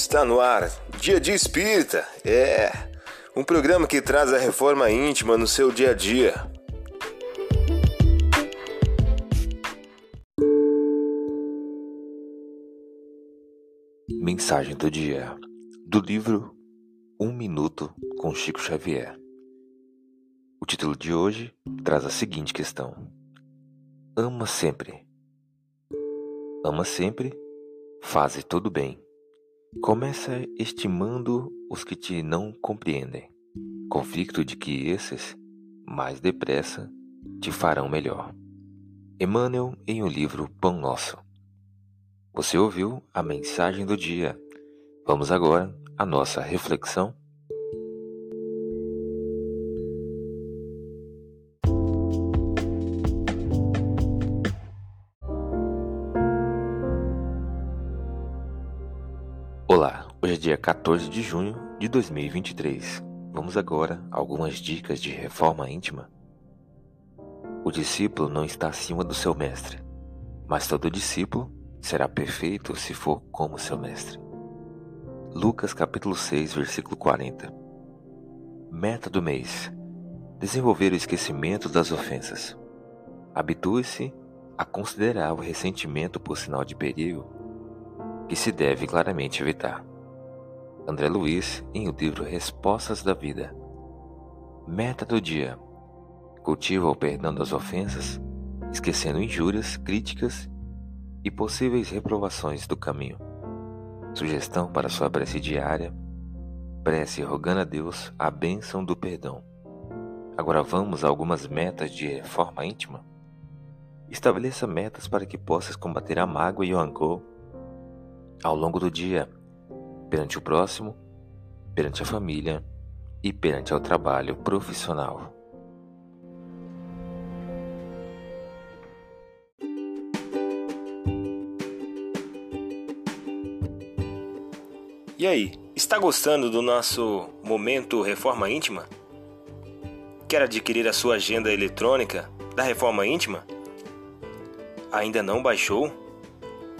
Está no ar, Dia de Espírita. É um programa que traz a reforma íntima no seu dia a dia. Mensagem do dia do livro Um Minuto com Chico Xavier. O título de hoje traz a seguinte questão: Ama sempre. Ama sempre, faze tudo bem Começa estimando os que te não compreendem, convicto de que esses, mais depressa, te farão melhor. Emmanuel em o um livro Pão Nosso. Você ouviu a mensagem do dia. Vamos agora à nossa reflexão. Olá, hoje é dia 14 de junho de 2023. Vamos agora a algumas dicas de reforma íntima. O discípulo não está acima do seu mestre, mas todo discípulo será perfeito se for como seu mestre. Lucas capítulo 6, versículo 40. Meta do mês: desenvolver o esquecimento das ofensas. Habitue-se a considerar o ressentimento por sinal de perigo que se deve claramente evitar. André Luiz, em o livro Respostas da Vida. Meta do dia: cultiva o perdão das ofensas, esquecendo injúrias, críticas e possíveis reprovações do caminho. Sugestão para sua prece diária: prece rogando a Deus a bênção do perdão. Agora vamos a algumas metas de reforma íntima. Estabeleça metas para que possas combater a mágoa e o rancor ao longo do dia, perante o próximo, perante a família e perante o trabalho profissional. E aí, está gostando do nosso momento Reforma Íntima? Quer adquirir a sua agenda eletrônica da Reforma Íntima? Ainda não baixou?